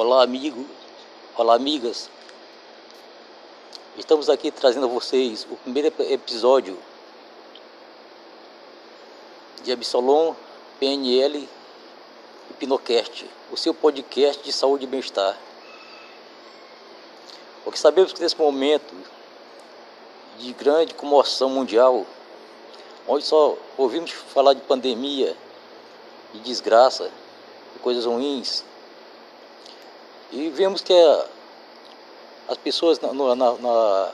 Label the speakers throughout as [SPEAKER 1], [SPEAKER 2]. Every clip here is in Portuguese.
[SPEAKER 1] Olá, amigo. Olá, amigas. Estamos aqui trazendo a vocês o primeiro episódio de Absolom, PNL e o seu podcast de saúde e bem-estar. Porque sabemos que nesse momento de grande comoção mundial, onde só ouvimos falar de pandemia, de desgraça, de coisas ruins, e vemos que as pessoas, na, na, na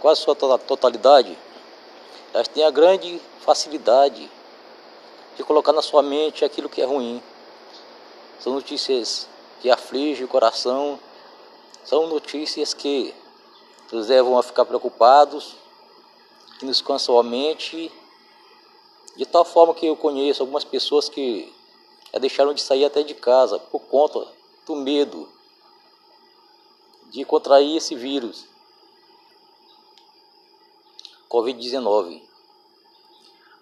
[SPEAKER 1] quase sua totalidade, elas têm a grande facilidade de colocar na sua mente aquilo que é ruim. São notícias que afligem o coração, são notícias que nos levam a ficar preocupados, que nos cansam a mente, de tal forma que eu conheço algumas pessoas que já deixaram de sair até de casa por conta do medo de contrair esse vírus, Covid-19.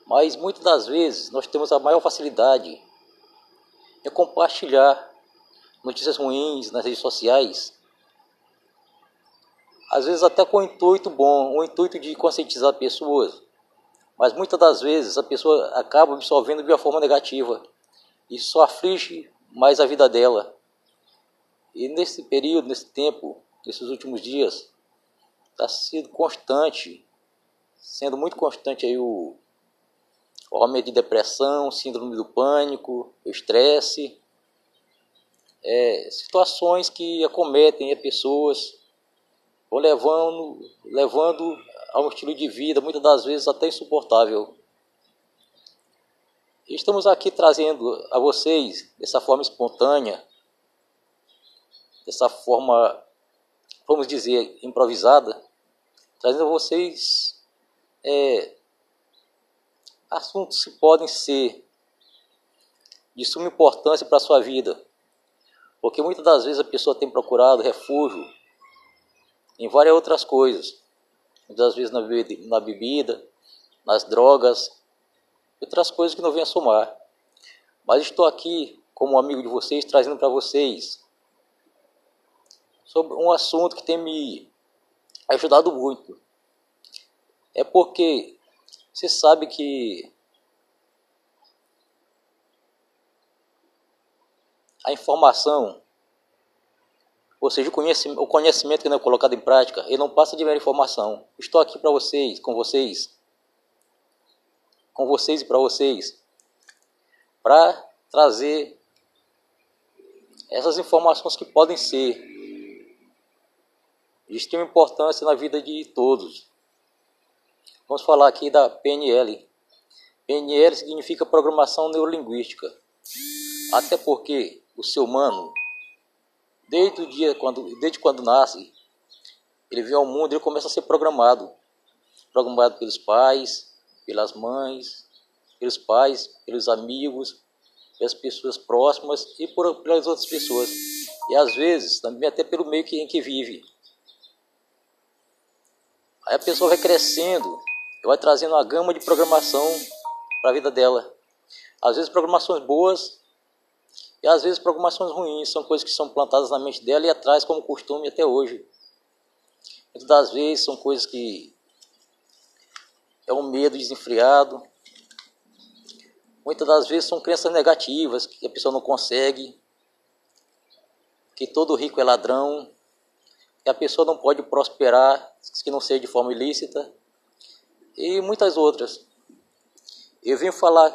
[SPEAKER 1] Mas muitas das vezes nós temos a maior facilidade em compartilhar notícias ruins nas redes sociais, às vezes até com o intuito bom, o intuito de conscientizar pessoas, mas muitas das vezes a pessoa acaba absorvendo de uma forma negativa e só aflige mais a vida dela. E nesse período, nesse tempo, nesses últimos dias, está sendo constante, sendo muito constante aí o, o aumento de depressão, síndrome do pânico, o estresse, é, situações que acometem as pessoas, vão levando, levando a um estilo de vida, muitas das vezes até insuportável. Estamos aqui trazendo a vocês, dessa forma espontânea, dessa forma, vamos dizer, improvisada, trazendo a vocês é, assuntos que podem ser de suma importância para a sua vida. Porque muitas das vezes a pessoa tem procurado refúgio em várias outras coisas. Muitas vezes na bebida, na bebida nas drogas, outras coisas que não vêm a somar. Mas estou aqui como amigo de vocês, trazendo para vocês sobre um assunto que tem me ajudado muito. É porque você sabe que a informação, ou seja, o conhecimento, que não é colocado em prática, ele não passa de mera informação. Estou aqui para vocês, com vocês, com vocês e para vocês, para trazer essas informações que podem ser de importância na vida de todos. Vamos falar aqui da PNL. PNL significa Programação Neurolinguística. Até porque o ser humano, desde o dia quando, desde quando nasce, ele vem ao mundo, ele começa a ser programado. Programado pelos pais, pelas mães, pelos pais, pelos amigos, pelas pessoas próximas e por, pelas outras pessoas. E às vezes também até pelo meio que, em que vive. Aí a pessoa vai crescendo vai trazendo uma gama de programação para a vida dela. Às vezes programações boas e às vezes programações ruins, são coisas que são plantadas na mente dela e atrás como costume até hoje. Muitas das vezes são coisas que é um medo desenfreado. Muitas das vezes são crenças negativas que a pessoa não consegue, que todo rico é ladrão, que a pessoa não pode prosperar que não seja de forma ilícita e muitas outras. Eu venho falar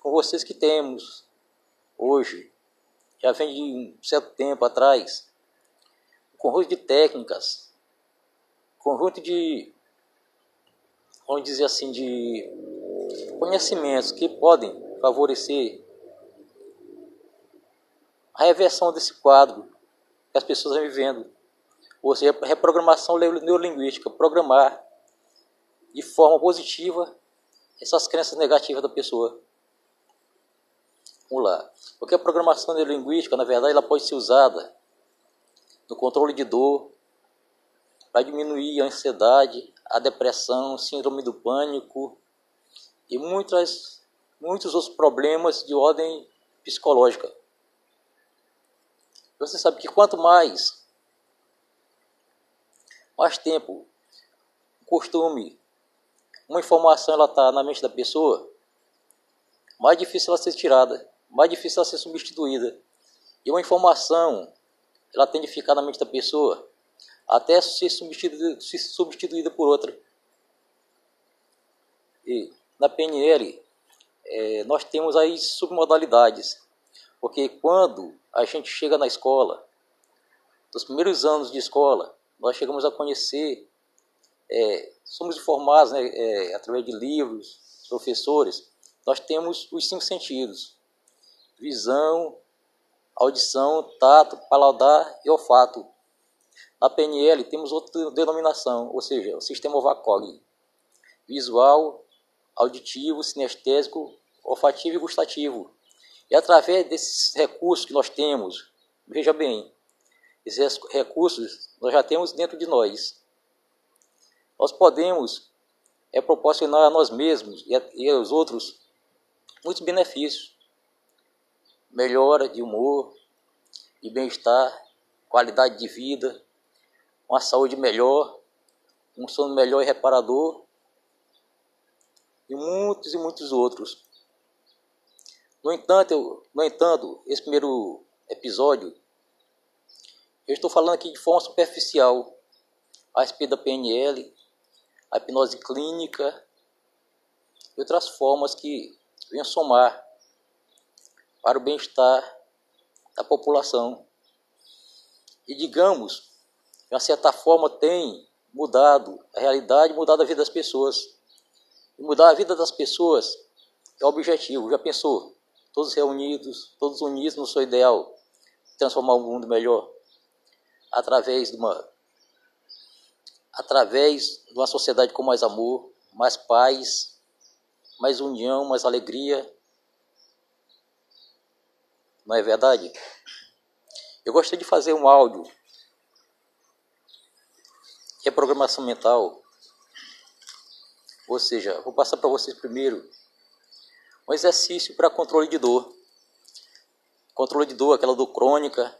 [SPEAKER 1] com vocês que temos hoje, já vem de um certo tempo atrás, um conjunto de técnicas, um conjunto de, vamos dizer assim, de conhecimentos que podem favorecer a reversão desse quadro que as pessoas estão vivendo ou seja, reprogramação neurolinguística, programar de forma positiva essas crenças negativas da pessoa. Vamos lá. Porque a programação neurolinguística, na verdade, ela pode ser usada no controle de dor, para diminuir a ansiedade, a depressão, síndrome do pânico e muitas, muitos outros problemas de ordem psicológica. Você sabe que quanto mais, mais tempo, costume, uma informação ela está na mente da pessoa, mais difícil ela ser tirada, mais difícil ela ser substituída. E uma informação, ela tende a ficar na mente da pessoa até ser substituída, ser substituída por outra. E na PNL, é, nós temos aí submodalidades. Porque quando a gente chega na escola, nos primeiros anos de escola, nós chegamos a conhecer, é, somos informados né, é, através de livros, professores, nós temos os cinco sentidos: visão, audição, tato, paladar e olfato. Na PNL temos outra denominação, ou seja, o sistema VACOG: visual, auditivo, sinestésico, olfativo e gustativo. E através desses recursos que nós temos, veja bem, esses recursos nós já temos dentro de nós. Nós podemos é, proporcionar a nós mesmos e, a, e aos outros muitos benefícios. Melhora de humor, de bem-estar, qualidade de vida, uma saúde melhor, um sono melhor e reparador, e muitos e muitos outros. No entanto, eu, no entanto, esse primeiro episódio, eu estou falando aqui de forma superficial a respeito da PNL, a hipnose clínica e outras formas que venham somar para o bem-estar da população. E digamos, de uma certa forma, tem mudado a realidade, mudado a vida das pessoas. E mudar a vida das pessoas é o objetivo. Já pensou? todos reunidos, todos unidos no seu ideal, transformar o mundo melhor através de uma através de uma sociedade com mais amor, mais paz, mais união, mais alegria. Não é verdade? Eu gostaria de fazer um áudio que é programação mental. Ou seja, vou passar para vocês primeiro um exercício para controle de dor. Controle de dor, aquela dor crônica,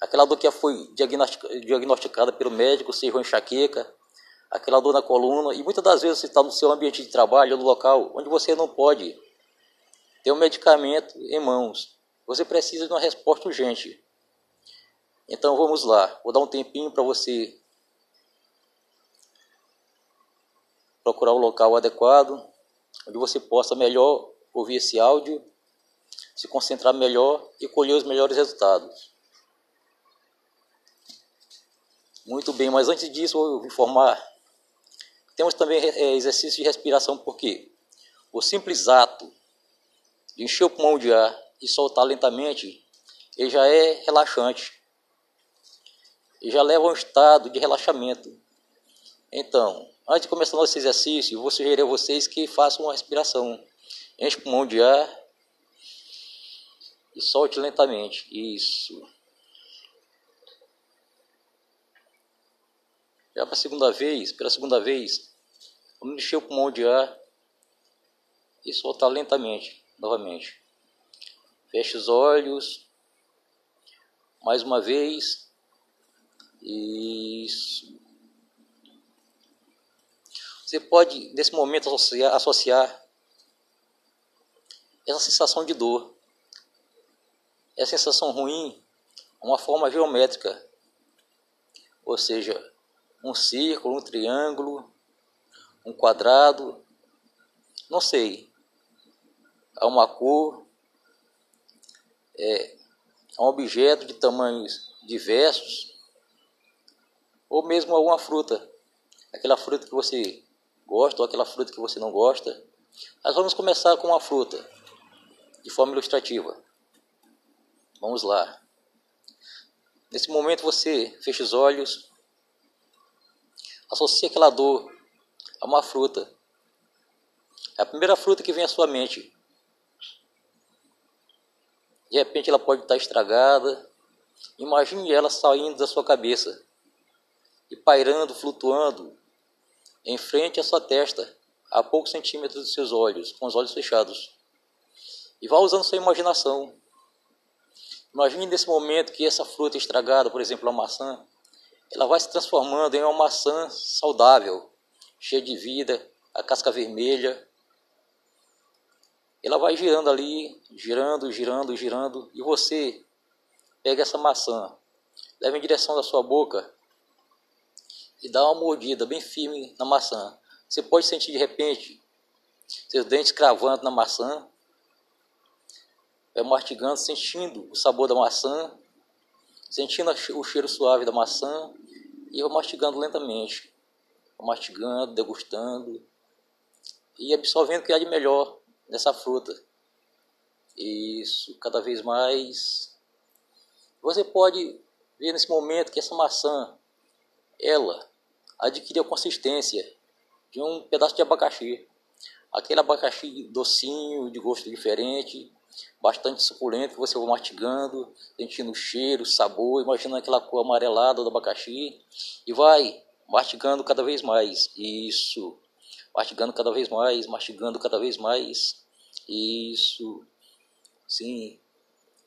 [SPEAKER 1] aquela dor que foi diagnosticada pelo médico, seja enxaqueca, aquela dor na coluna, e muitas das vezes você está no seu ambiente de trabalho, no local onde você não pode ter um medicamento em mãos. Você precisa de uma resposta urgente. Então vamos lá, vou dar um tempinho para você procurar o local adequado onde você possa melhor ouvir esse áudio, se concentrar melhor e colher os melhores resultados. Muito bem, mas antes disso, eu vou informar. Temos também é, exercício de respiração, porque o simples ato de encher o pulmão de ar e soltar lentamente, ele já é relaxante. Ele já leva a um estado de relaxamento. Então, Antes de começar nosso exercício, eu vou sugerir a vocês que façam uma respiração. Enche o pulmão de ar e solte lentamente. Isso. Já para a segunda vez, pela segunda vez, vamos encher o pulmão de ar e soltar lentamente, novamente. Feche os olhos. Mais uma vez. Isso. Você pode, nesse momento, associar, associar essa sensação de dor, essa sensação ruim, a uma forma geométrica, ou seja, um círculo, um triângulo, um quadrado, não sei, a uma cor, é, um objeto de tamanhos diversos, ou mesmo alguma fruta, aquela fruta que você gosta ou aquela fruta que você não gosta. Mas vamos começar com uma fruta, de forma ilustrativa. Vamos lá. Nesse momento você fecha os olhos, associa aquela dor a uma fruta. É a primeira fruta que vem à sua mente. De repente ela pode estar estragada. Imagine ela saindo da sua cabeça e pairando, flutuando em frente à sua testa, a poucos centímetros dos seus olhos, com os olhos fechados. E vá usando sua imaginação. Imagine nesse momento que essa fruta estragada, por exemplo, a maçã, ela vai se transformando em uma maçã saudável, cheia de vida, a casca vermelha. Ela vai girando ali, girando, girando, girando, e você pega essa maçã, leva em direção da sua boca e dá uma mordida bem firme na maçã. Você pode sentir de repente seus dentes cravando na maçã, vai mastigando, sentindo o sabor da maçã, sentindo o cheiro suave da maçã e vai mastigando lentamente, mastigando, degustando e absorvendo o que há de melhor nessa fruta. Isso, cada vez mais. Você pode ver nesse momento que essa maçã, ela adquire a consistência de um pedaço de abacaxi. Aquele abacaxi docinho, de gosto diferente, bastante suculento, que você vai mastigando, sentindo o cheiro, o sabor, imaginando aquela cor amarelada do abacaxi e vai mastigando cada vez mais. Isso. Mastigando cada vez mais, mastigando cada vez mais. Isso. Sim.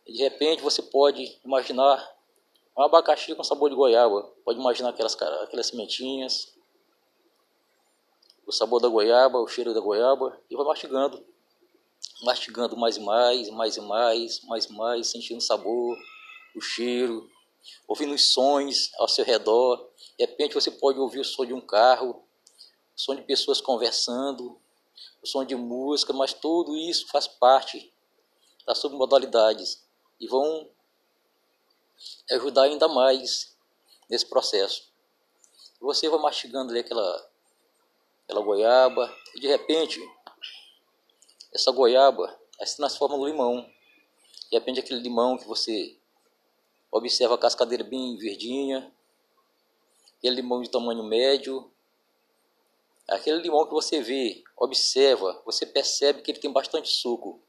[SPEAKER 1] E de repente você pode imaginar um abacaxi com sabor de goiaba. Pode imaginar aquelas, aquelas sementinhas, o sabor da goiaba, o cheiro da goiaba, e vai mastigando. Mastigando mais e mais, mais e mais, mais e mais, sentindo o sabor, o cheiro, ouvindo os sons ao seu redor. De repente você pode ouvir o som de um carro, o som de pessoas conversando, o som de música, mas tudo isso faz parte das submodalidades e vão ajudar ainda mais nesse processo. Você vai mastigando ali aquela, aquela goiaba e de repente essa goiaba se transforma no limão. De repente aquele limão que você observa a cascadeira bem verdinha, aquele limão de tamanho médio, aquele limão que você vê, observa, você percebe que ele tem bastante suco,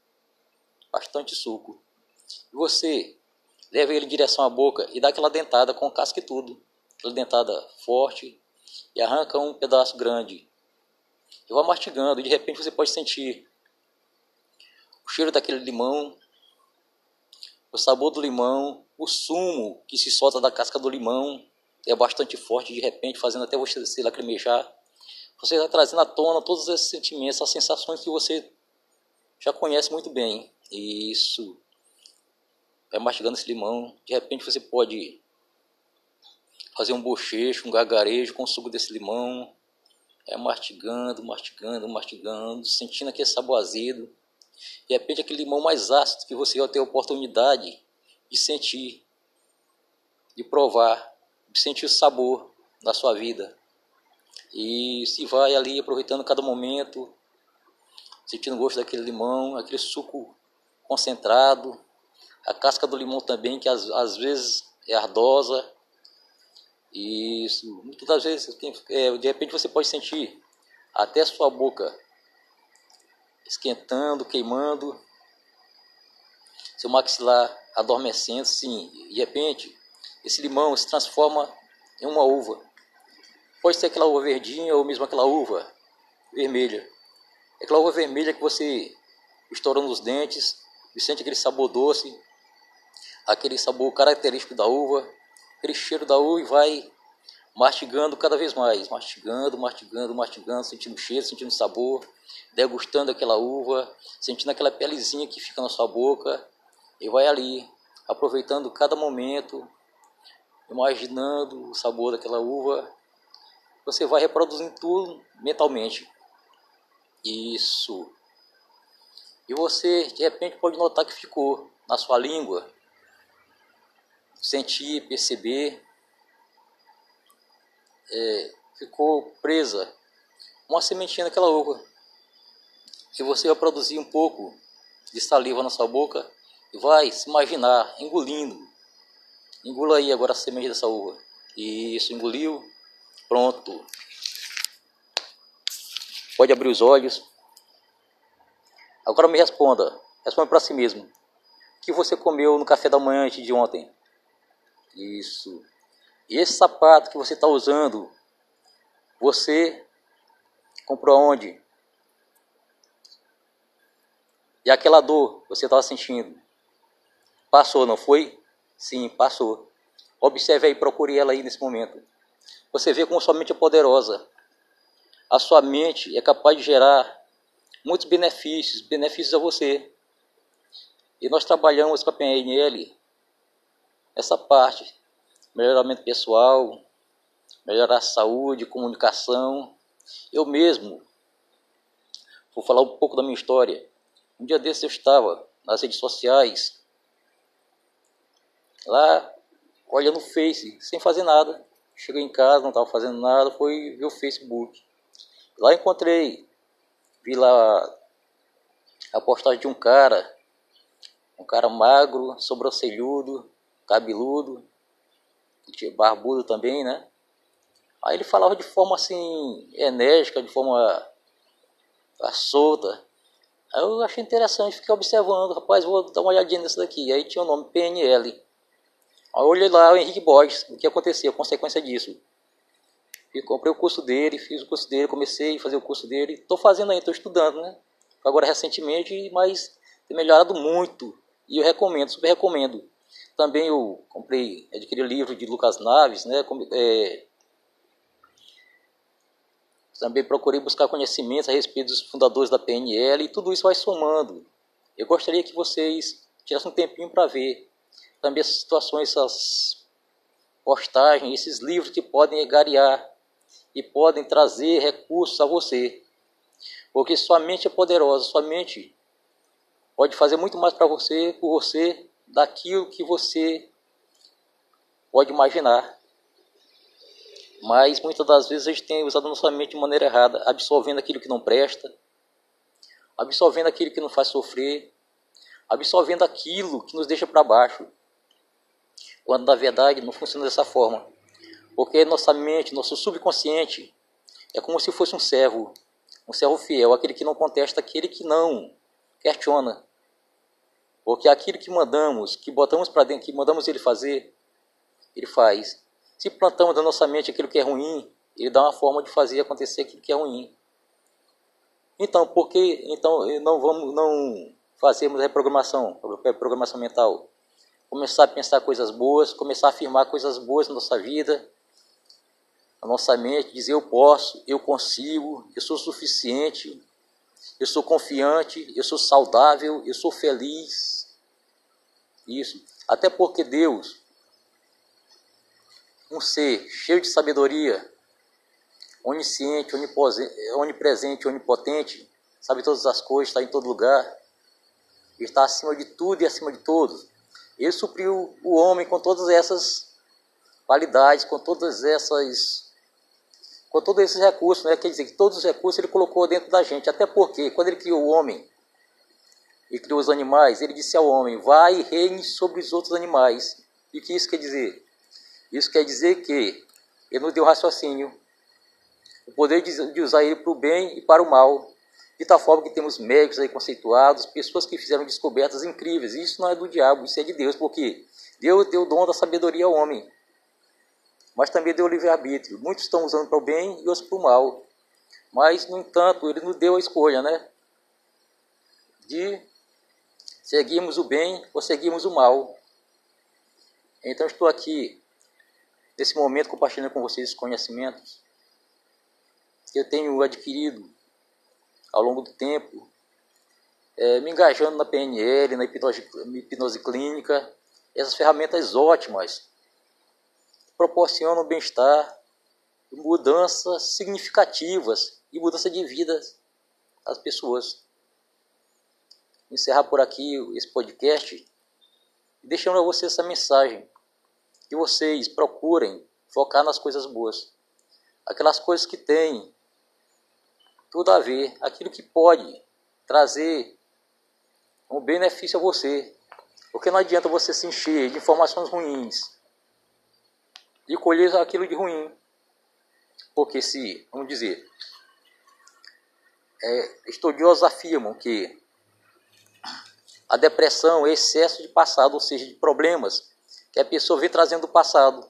[SPEAKER 1] bastante suco. E você leva ele em direção à boca e dá aquela dentada com casca e tudo. Aquela dentada forte e arranca um pedaço grande. E vai mastigando e de repente você pode sentir o cheiro daquele limão, o sabor do limão, o sumo que se solta da casca do limão é bastante forte de repente, fazendo até você se lacrimejar. Você está trazendo à tona todos esses sentimentos, essas sensações que você já conhece muito bem. Isso vai mastigando esse limão. De repente você pode fazer um bochecho, um gargarejo com o suco desse limão. É mastigando, mastigando, mastigando, sentindo aquele sabor azedo. De repente aquele limão mais ácido que você vai ter a oportunidade de sentir, de provar, de sentir o sabor da sua vida. E se vai ali aproveitando cada momento, sentindo o gosto daquele limão, aquele suco concentrado, a casca do limão também, que às, às vezes é ardosa. E isso, muitas das vezes, é, de repente você pode sentir até a sua boca esquentando, queimando, seu maxilar adormecendo, sim. De repente, esse limão se transforma em uma uva. Pode ser aquela uva verdinha ou mesmo aquela uva vermelha. É aquela uva vermelha que você estoura nos dentes e sente aquele sabor doce, aquele sabor característico da uva, aquele cheiro da uva e vai mastigando cada vez mais, mastigando, mastigando, mastigando, sentindo cheiro, sentindo sabor, degustando aquela uva, sentindo aquela pelezinha que fica na sua boca e vai ali, aproveitando cada momento, imaginando o sabor daquela uva. Você vai reproduzindo tudo mentalmente. Isso. E você, de repente, pode notar que ficou na sua língua sentir, perceber, é, ficou presa uma sementinha daquela uva. E você vai produzir um pouco de saliva na sua boca e vai se imaginar engolindo. Engula aí agora a semente dessa uva. Isso, engoliu. Pronto. Pode abrir os olhos. Agora me responda. Responda para si mesmo. O que você comeu no café da manhã de ontem? Isso. Esse sapato que você está usando, você comprou onde? E aquela dor que você estava sentindo? Passou, não foi? Sim, passou. Observe aí, procure ela aí nesse momento. Você vê como sua mente é poderosa. A sua mente é capaz de gerar muitos benefícios, benefícios a você. E nós trabalhamos com a PNL essa parte, melhoramento pessoal, melhorar a saúde, comunicação. Eu mesmo, vou falar um pouco da minha história. Um dia desse eu estava nas redes sociais, lá olhando o Face, sem fazer nada. Cheguei em casa, não estava fazendo nada, fui ver o Facebook. Lá encontrei, vi lá a postagem de um cara, um cara magro, sobrancelhudo, cabeludo, barbudo também, né? Aí ele falava de forma assim, enérgica, de forma solta. Aí eu achei interessante, fiquei observando, rapaz, vou dar uma olhadinha nisso daqui. Aí tinha o nome PNL. Aí eu olhei lá o Henrique Borges, o que aconteceu, a consequência disso. E comprei o curso dele, fiz o curso dele, comecei a fazer o curso dele. Estou fazendo ainda, estou estudando, né? Agora recentemente, mas tem melhorado muito. E eu recomendo, super recomendo. Também eu comprei, adquiri o livro de Lucas Naves, né? É, também procurei buscar conhecimentos a respeito dos fundadores da PNL e tudo isso vai somando. Eu gostaria que vocês tirassem um tempinho para ver também essas situações, essas postagens, esses livros que podem egariar e podem trazer recursos a você. Porque sua mente é poderosa, sua mente pode fazer muito mais para você, por você, daquilo que você pode imaginar. Mas muitas das vezes a gente tem usado nossa mente de maneira errada, absorvendo aquilo que não presta, absorvendo aquilo que não faz sofrer, absorvendo aquilo que nos deixa para baixo. Quando na verdade não funciona dessa forma. Porque nossa mente, nosso subconsciente, é como se fosse um servo, um servo fiel, aquele que não contesta, aquele que não questiona. Porque aquilo que mandamos, que botamos para dentro, que mandamos ele fazer, ele faz. Se plantamos na nossa mente aquilo que é ruim, ele dá uma forma de fazer acontecer aquilo que é ruim. Então, por que então não vamos não fazermos reprogramação, reprogramação mental? Começar a pensar coisas boas, começar a afirmar coisas boas na nossa vida, na nossa mente, dizer eu posso, eu consigo, eu sou suficiente, eu sou confiante, eu sou saudável, eu sou feliz. Isso. Até porque Deus, um ser cheio de sabedoria, onisciente, onipresente, onipotente, sabe todas as coisas, está em todo lugar, está acima de tudo e acima de todos. Ele supriu o homem com todas essas qualidades, com todas essas com todos esses recursos, né? quer dizer que todos os recursos ele colocou dentro da gente, até porque quando ele criou o homem e criou os animais, ele disse ao homem, vai e reine sobre os outros animais. E o que isso quer dizer? Isso quer dizer que ele nos deu raciocínio, o poder de usar ele para o bem e para o mal, de tal forma que temos médicos aí conceituados, pessoas que fizeram descobertas incríveis. Isso não é do diabo, isso é de Deus, porque Deus deu o dom da sabedoria ao homem mas também deu livre-arbítrio. Muitos estão usando para o bem e outros para o mal. Mas, no entanto, ele nos deu a escolha, né? De seguirmos o bem ou seguirmos o mal. Então, estou aqui, nesse momento, compartilhando com vocês os conhecimentos que eu tenho adquirido ao longo do tempo, é, me engajando na PNL, na hipnose, hipnose clínica, essas ferramentas ótimas proporcionam bem-estar, mudanças significativas e mudança de vida às pessoas. Vou encerrar por aqui esse podcast, deixando a vocês essa mensagem, que vocês procurem focar nas coisas boas, aquelas coisas que têm tudo a ver, aquilo que pode trazer um benefício a você, porque não adianta você se encher de informações ruins, e colher aquilo de ruim. Porque se, vamos dizer, é, estudiosos afirmam que a depressão é excesso de passado, ou seja, de problemas que a pessoa vem trazendo do passado.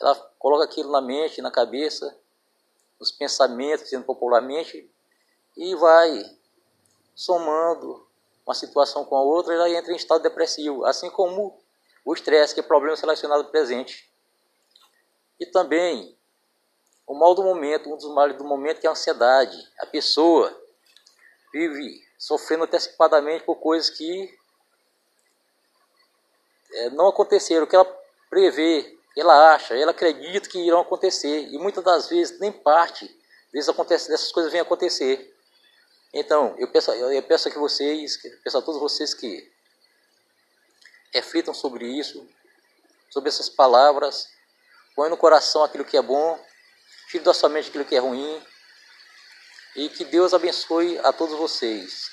[SPEAKER 1] Ela coloca aquilo na mente, na cabeça, nos pensamentos, dizendo popularmente, e vai somando uma situação com a outra, ela entra em estado depressivo, assim como o estresse, que é problema relacionado presente. E também o mal do momento, um dos males do momento que é a ansiedade. A pessoa vive sofrendo antecipadamente por coisas que é, não aconteceram, que ela prevê, ela acha, ela acredita que irão acontecer. E muitas das vezes, nem parte dessas coisas vem acontecer. Então, eu peço, eu peço que vocês, peço a todos vocês que reflitam sobre isso, sobre essas palavras, põe no coração aquilo que é bom, tire da sua mente aquilo que é ruim, e que Deus abençoe a todos vocês.